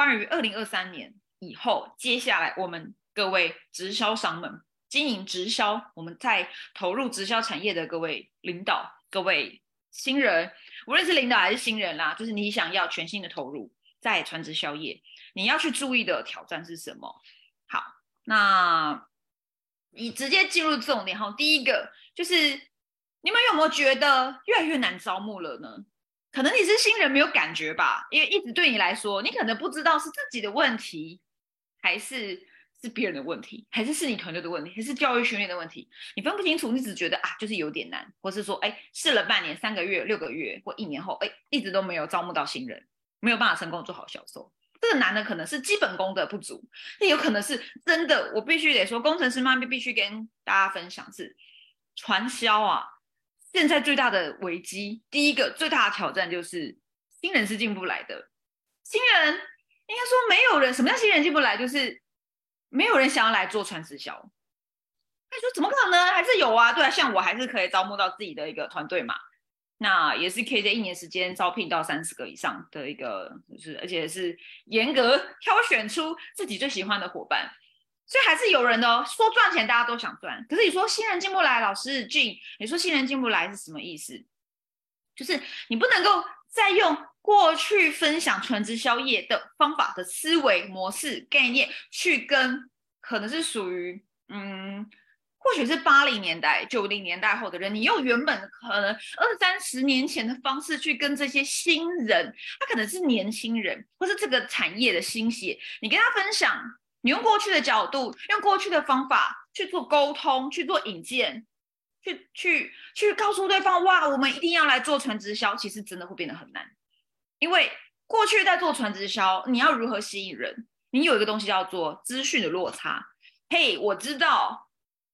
关于二零二三年以后，接下来我们各位直销商们经营直销，我们在投入直销产业的各位领导、各位新人，无论是领导还是新人啦，就是你想要全新的投入在传直销业，你要去注意的挑战是什么？好，那你直接进入重点哈，第一个就是你们有没有觉得越来越难招募了呢？可能你是新人没有感觉吧，因为一直对你来说，你可能不知道是自己的问题，还是是别人的问题，还是是你团队的问题，还是教育训练的问题，你分不清楚，你只觉得啊，就是有点难，或是说，哎，试了半年、三个月、六个月或一年后，哎，一直都没有招募到新人，没有办法成功做好销售。这个难的可能是基本功的不足，那有可能是真的，我必须得说，工程师妈咪必须跟大家分享是传销啊。现在最大的危机，第一个最大的挑战就是新人是进不来的。新人应该说没有人，什么叫新人进不来？就是没有人想要来做传直销。他说怎么可能？还是有啊，对啊，像我还是可以招募到自己的一个团队嘛。那也是可以在一年时间招聘到三十个以上的一个，就是而且是严格挑选出自己最喜欢的伙伴。所以还是有人的哦，说赚钱大家都想赚，可是你说新人进不来，老师进，你说新人进不来是什么意思？就是你不能够再用过去分享纯直销业的方法的思维模式概念去跟可能是属于嗯，或许是八零年代、九零年代后的人，你用原本可能二三十年前的方式去跟这些新人，他可能是年轻人，或是这个产业的新血，你跟他分享。你用过去的角度，用过去的方法去做沟通，去做引荐，去去去告诉对方，哇，我们一定要来做传直销，其实真的会变得很难，因为过去在做传直销，你要如何吸引人？你有一个东西叫做资讯的落差。嘿，我知道，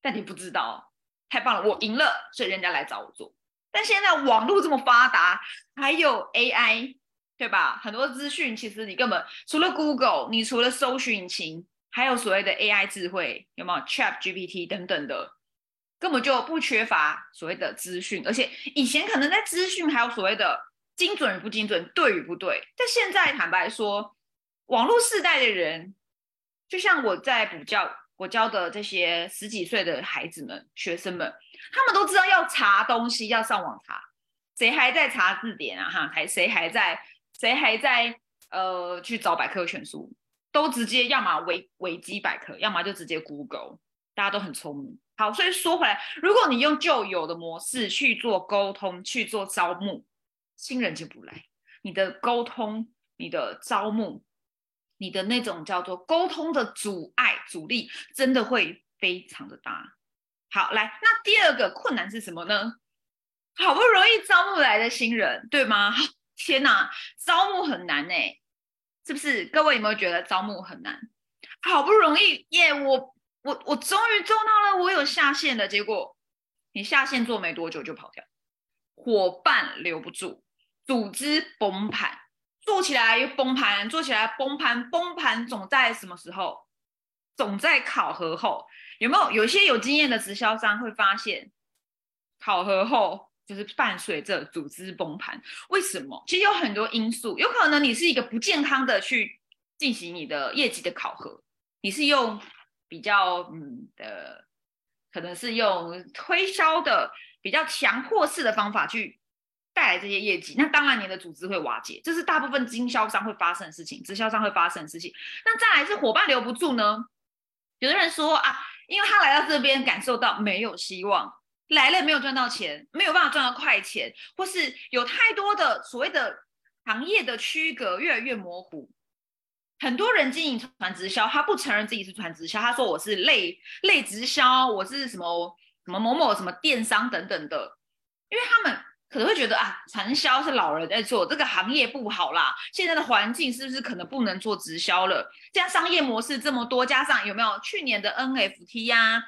但你不知道，太棒了，我赢了，所以人家来找我做。但现在网络这么发达，还有 AI，对吧？很多资讯其实你根本除了 Google，你除了搜寻引擎。还有所谓的 AI 智慧，有没有 Chat GPT 等等的，根本就不缺乏所谓的资讯。而且以前可能在资讯还有所谓的精准与不精准、对与不对，但现在坦白说，网络世代的人，就像我在补教，我教的这些十几岁的孩子们、学生们，他们都知道要查东西要上网查，谁还在查字典啊？哈，还谁还在谁还在呃去找百科全书？都直接要么维维基百科，要么就直接 Google，大家都很聪明。好，所以说回来，如果你用旧有的模式去做沟通、去做招募，新人进不来。你的沟通、你的招募、你的那种叫做沟通的阻碍、阻力，真的会非常的大。好，来，那第二个困难是什么呢？好不容易招募来的新人，对吗？天哪，招募很难哎。是不是各位有没有觉得招募很难？好不容易耶，我我我终于做到了，我有下线的结果，你下线做没多久就跑掉，伙伴留不住，组织崩盘，做起来又崩盘，做起来崩盘，崩盘总在什么时候？总在考核后，有没有？有些有经验的直销商会发现，考核后。就是伴随着组织崩盘，为什么？其实有很多因素，有可能你是一个不健康的去进行你的业绩的考核，你是用比较嗯的，可能是用推销的比较强迫式的方法去带来这些业绩，那当然你的组织会瓦解，这是大部分经销商会发生的事情，直销商会发生的事情。那再来是伙伴留不住呢？有的人说啊，因为他来到这边感受到没有希望。来了没有赚到钱，没有办法赚到快钱，或是有太多的所谓的行业的区隔越来越模糊。很多人经营传直销，他不承认自己是传直销，他说我是类类直销，我是什么什么某某什么电商等等的，因为他们可能会觉得啊，传销是老人在做，这个行业不好啦。现在的环境是不是可能不能做直销了？现在商业模式这么多，加上有没有去年的 NFT 呀？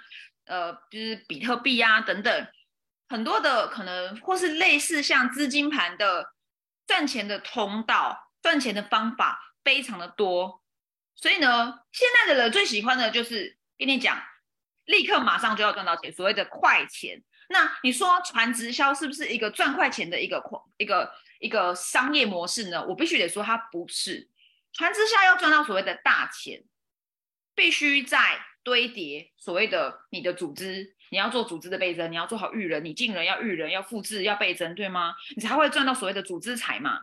呃，就是比特币啊等等，很多的可能或是类似像资金盘的赚钱的通道、赚钱的方法非常的多，所以呢，现在的人最喜欢的就是跟你讲，立刻马上就要赚到钱，所谓的快钱。那你说传直销是不是一个赚快钱的一个一个一个商业模式呢？我必须得说它不是，传直销要赚到所谓的大钱，必须在堆叠所谓的你的组织，你要做组织的倍增，你要做好育人，你进人要育人，要复制，要倍增，对吗？你才会赚到所谓的组织财嘛。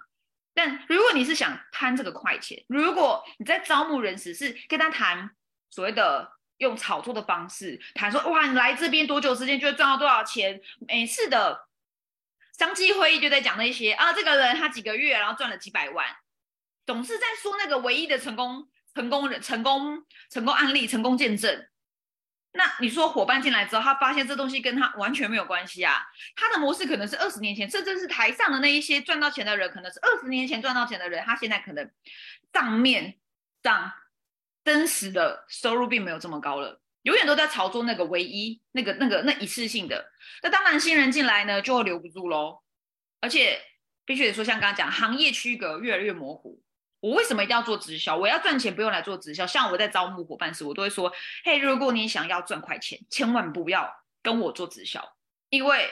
但如果你是想贪这个快钱，如果你在招募人时是跟他谈所谓的用炒作的方式谈说，哇，你来这边多久时间就会赚到多少钱？每次的商机会议就在讲那些啊，这个人他几个月然后赚了几百万。总是在说那个唯一的成功、成功人、成功、成功案例、成功见证。那你说伙伴进来之后，他发现这东西跟他完全没有关系啊？他的模式可能是二十年前，甚至是台上的那一些赚到钱的人，可能是二十年前赚到钱的人，他现在可能账面上真实的收入并没有这么高了，永远都在炒作那个唯一、那个、那个、那一次性的。那当然，新人进来呢，就会留不住喽。而且必须得说，像刚刚讲，行业区隔越来越模糊。我为什么一定要做直销？我要赚钱，不用来做直销。像我在招募伙伴时，我都会说：嘿，如果你想要赚快钱，千万不要跟我做直销，因为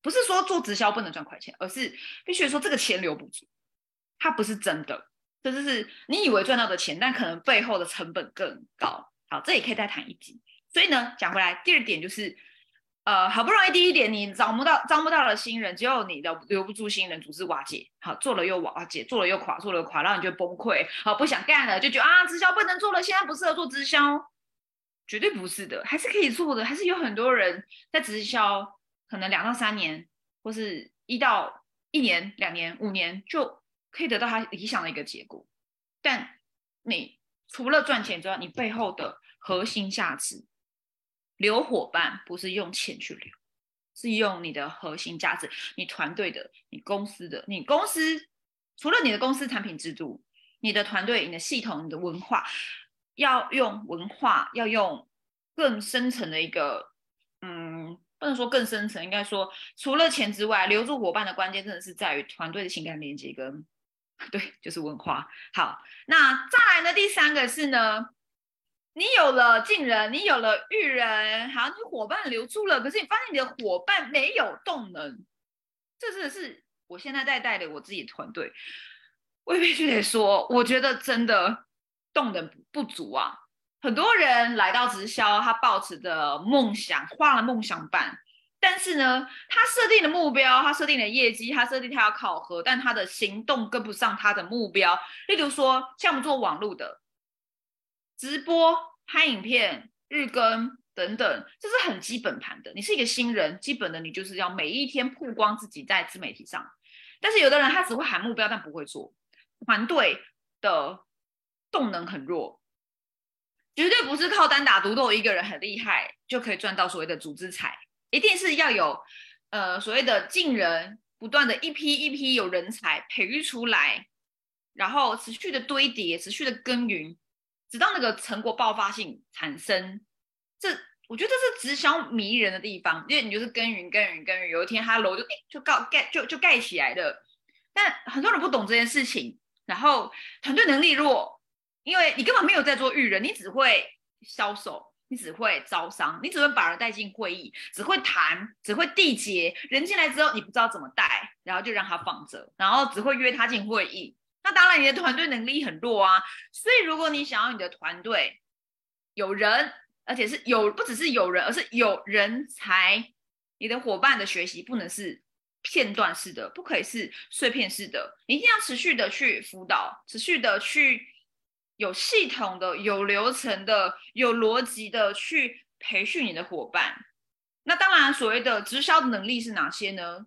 不是说做直销不能赚快钱，而是必须说这个钱留不住，它不是真的，这就是你以为赚到的钱，但可能背后的成本更高。好，这也可以再谈一集。所以呢，讲回来，第二点就是。呃，好不容易第一点，你招不到招不到了新人，只有你留留不住新人，组织瓦解，好做了又瓦解，做了又垮，做了垮，然后你就崩溃，好不想干了，就觉得啊，直销不能做了，现在不适合做直销，绝对不是的，还是可以做的，还是有很多人在直销，可能两到三年，或是一到一年、两年、五年，就可以得到他理想的一个结果。但你除了赚钱之外，你背后的核心价值。留伙伴不是用钱去留，是用你的核心价值，你团队的，你公司的，你公司除了你的公司产品制度，你的团队、你的系统、你的文化，要用文化，要用更深层的一个，嗯，不能说更深层，应该说除了钱之外，留住伙伴的关键真的是在于团队的情感连接跟，对，就是文化。好，那再来呢？第三个是呢？你有了进人，你有了育人，好，你伙伴留住了，可是你发现你的伙伴没有动能，这真的是我现在在带的我自己团队，我必须得说，我觉得真的动能不足啊。很多人来到直销，他抱持的梦想，画了梦想板，但是呢，他设定的目标，他设定的业绩，他设定他要考核，但他的行动跟不上他的目标。例如说，像我们做网络的。直播、拍影片、日更等等，这是很基本盘的。你是一个新人，基本的你就是要每一天曝光自己在自媒体上。但是有的人他只会喊目标，但不会做。团队的动能很弱，绝对不是靠单打独斗一个人很厉害就可以赚到所谓的组织财，一定是要有呃所谓的进人，不断的一批一批有人才培育出来，然后持续的堆叠，持续的耕耘。直到那个成果爆发性产生，这我觉得这是直销迷人的地方，因为你就是耕耘耕耘耕耘，有一天他楼就就盖盖就就盖起来了。但很多人不懂这件事情，然后团队能力弱，因为你根本没有在做育人，你只会销售，你只会招商，你只会把人带进会议，只会谈，只会缔结。人进来之后，你不知道怎么带，然后就让他放着，然后只会约他进会议。那当然，你的团队能力很弱啊。所以，如果你想要你的团队有人，而且是有不只是有人，而是有人才，你的伙伴的学习不能是片段式的，不可以是碎片式的，你一定要持续的去辅导，持续的去有系统的、有流程的、有逻辑的去培训你的伙伴。那当然，所谓的直销的能力是哪些呢？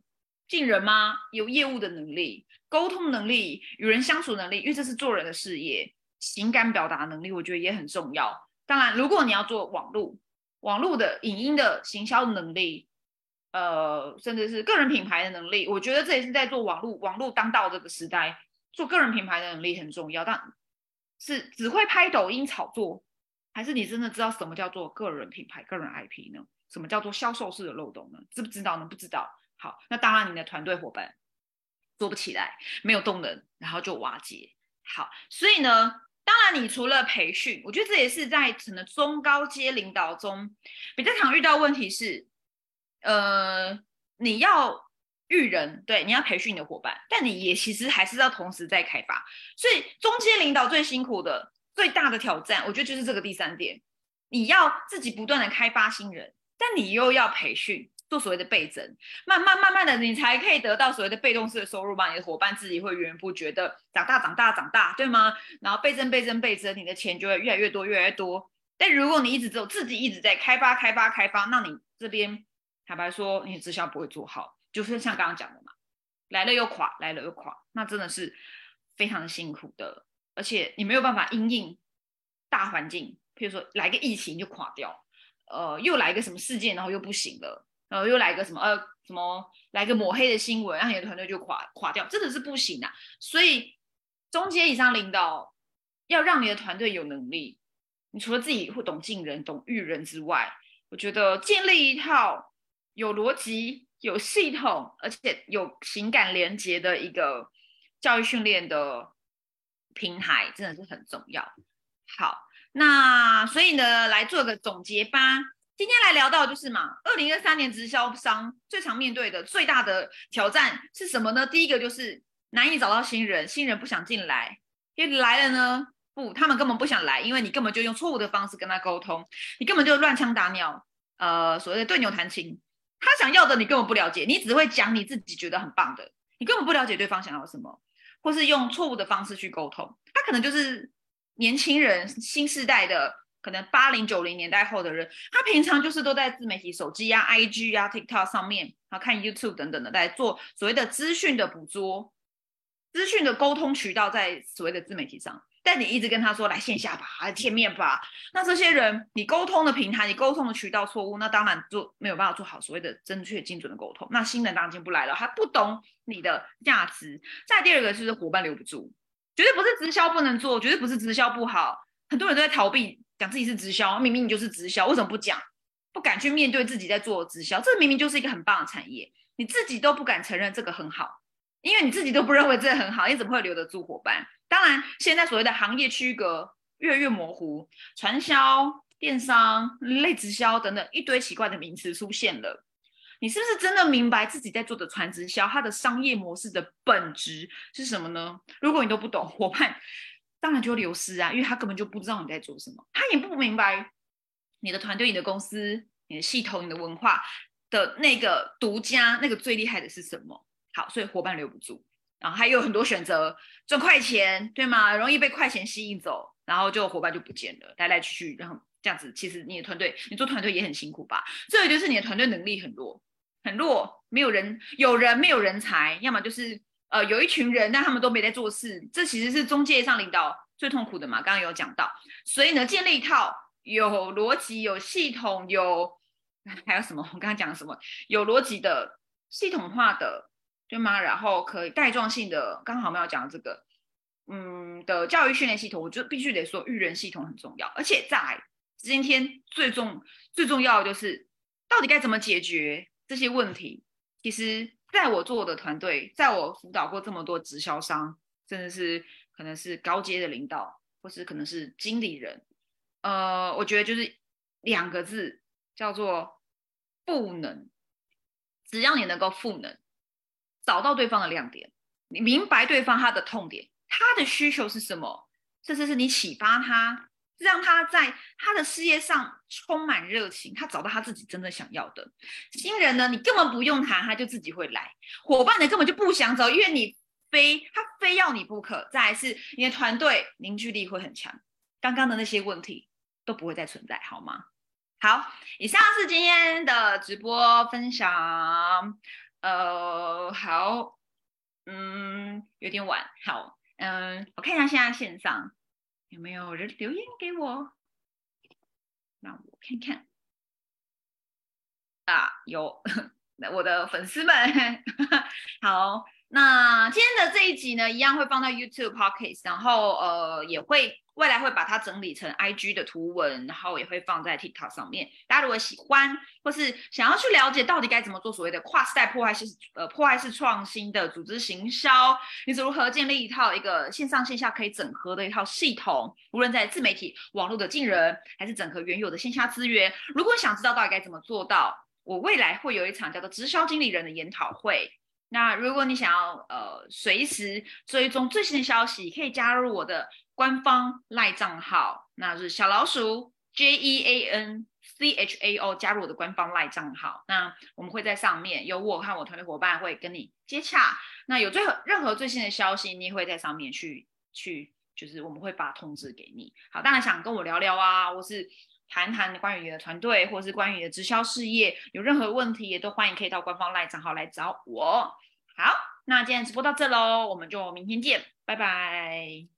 进人吗？有业务的能力。沟通能力、与人相处能力，因为这是做人的事业，情感表达能力，我觉得也很重要。当然，如果你要做网络、网络的影音的行销能力，呃，甚至是个人品牌的能力，我觉得这也是在做网络、网络当道这个时代，做个人品牌的能力很重要。但是只会拍抖音炒作，还是你真的知道什么叫做个人品牌、个人 IP 呢？什么叫做销售式的漏洞呢？知不知道呢？不知道。好，那当然，你的团队伙伴。做不起来，没有动能，然后就瓦解。好，所以呢，当然你除了培训，我觉得这也是在可能中高阶领导中比较常遇到问题是，呃，你要育人，对，你要培训你的伙伴，但你也其实还是要同时在开发。所以中间领导最辛苦的、最大的挑战，我觉得就是这个第三点，你要自己不断的开发新人，但你又要培训，做所谓的倍增，慢慢慢慢的，你才可以得到所谓的被动式的收入嘛。你的伙伴自己会源源不绝的长大、长大、长大，对吗？然后倍增、倍增、倍增，你的钱就会越来越多、越来越多。但如果你一直只有自己一直在开发、开发、开发，那你这边坦白说，你的直销不会做好。就是像刚刚讲的嘛，来了又垮，来了又垮，那真的是非常辛苦的，而且你没有办法因应大环境，譬如说来个疫情就垮掉，呃，又来个什么事件，然后又不行了，呃，又来个什么呃什么来个抹黑的新闻，然后你的团队就垮垮掉，真的是不行啊。所以中阶以上领导要让你的团队有能力，你除了自己会懂进人、懂育人之外，我觉得建立一套有逻辑。有系统而且有情感连接的一个教育训练的平台，真的是很重要。好，那所以呢，来做个总结吧。今天来聊到就是嘛，二零二三年直销商最常面对的最大的挑战是什么呢？第一个就是难以找到新人，新人不想进来，因为来了呢，不，他们根本不想来，因为你根本就用错误的方式跟他沟通，你根本就乱枪打鸟，呃，所谓的对牛弹琴。他想要的你根本不了解，你只会讲你自己觉得很棒的，你根本不了解对方想要什么，或是用错误的方式去沟通。他可能就是年轻人、新时代的，可能八零九零年代后的人，他平常就是都在自媒体、手机啊、IG 啊、TikTok 上面，然后看 YouTube 等等的，在做所谓的资讯的捕捉、资讯的沟通渠道，在所谓的自媒体上。但你一直跟他说来线下吧，来见面吧，那这些人你沟通的平台、你沟通的渠道错误，那当然做没有办法做好所谓的正确精准的沟通。那新人当然进不来了，他不懂你的价值。再第二个就是伙伴留不住，绝对不是直销不能做，绝对不是直销不好。很多人都在逃避，讲自己是直销，明明你就是直销，为什么不讲？不敢去面对自己在做直销，这明明就是一个很棒的产业，你自己都不敢承认这个很好，因为你自己都不认为这个很好，你怎么会留得住伙伴？当然，现在所谓的行业区隔越来越模糊，传销、电商、类直销等等一堆奇怪的名词出现了。你是不是真的明白自己在做的传直销，它的商业模式的本质是什么呢？如果你都不懂，伙伴当然就流失啊，因为他根本就不知道你在做什么，他也不明白你的团队、你的公司、你的系统、你的文化的那个独家、那个最厉害的是什么。好，所以伙伴留不住。然后还有很多选择，赚快钱，对吗？容易被快钱吸引走，然后就伙伴就不见了，来来去去，然后这样子，其实你的团队，你做团队也很辛苦吧？这个就是你的团队能力很弱，很弱，没有人，有人没有人才，要么就是呃有一群人，但他们都没在做事，这其实是中介上领导最痛苦的嘛。刚刚有讲到，所以呢，建立一套有逻辑、有系统、有还有什么？我刚刚讲什么？有逻辑的、系统化的。对吗？然后可以带状性的，刚好我们要讲这个，嗯的教育训练系统，我就必须得说育人系统很重要。而且在今天最重最重要的就是，到底该怎么解决这些问题？其实，在我做的团队，在我辅导过这么多直销商，甚至是可能是高阶的领导，或是可能是经理人，呃，我觉得就是两个字，叫做赋能。只要你能够赋能。找到对方的亮点，你明白对方他的痛点，他的需求是什么，甚至是你启发他，让他在他的事业上充满热情，他找到他自己真的想要的。新人呢，你根本不用谈，他就自己会来；伙伴呢，根本就不想走，因为你非他非要你不可。再是你的团队凝聚力会很强，刚刚的那些问题都不会再存在，好吗？好，以上是今天的直播分享。呃，好，嗯，有点晚，好，嗯，我看一下现在线上有没有人留言给我，让我看看，啊，有，我的粉丝们，好，那今天的这一集呢，一样会放在 YouTube Podcast，然后呃，也会。未来会把它整理成 IG 的图文，然后也会放在 TikTok 上面。大家如果喜欢，或是想要去了解到底该怎么做所谓的跨时代破坏式呃破坏式创新的组织行销，你是如何建立一套一个线上线下可以整合的一套系统，无论在自媒体网络的进人，还是整合原有的线下资源。如果想知道到底该怎么做到，我未来会有一场叫做直销经理人的研讨会。那如果你想要呃随时追踪最新的消息，可以加入我的官方赖账号，那是小老鼠 J E A N C H A O，加入我的官方赖账号。那我们会在上面有我和我团队伙伴会跟你接洽。那有最任何最新的消息，你也会在上面去去，就是我们会发通知给你。好，当然想跟我聊聊啊，或是谈谈关于你的团队，或是关于你的直销事业，有任何问题也都欢迎可以到官方赖账号来找我。好，那今天直播到这喽，我们就明天见，拜拜。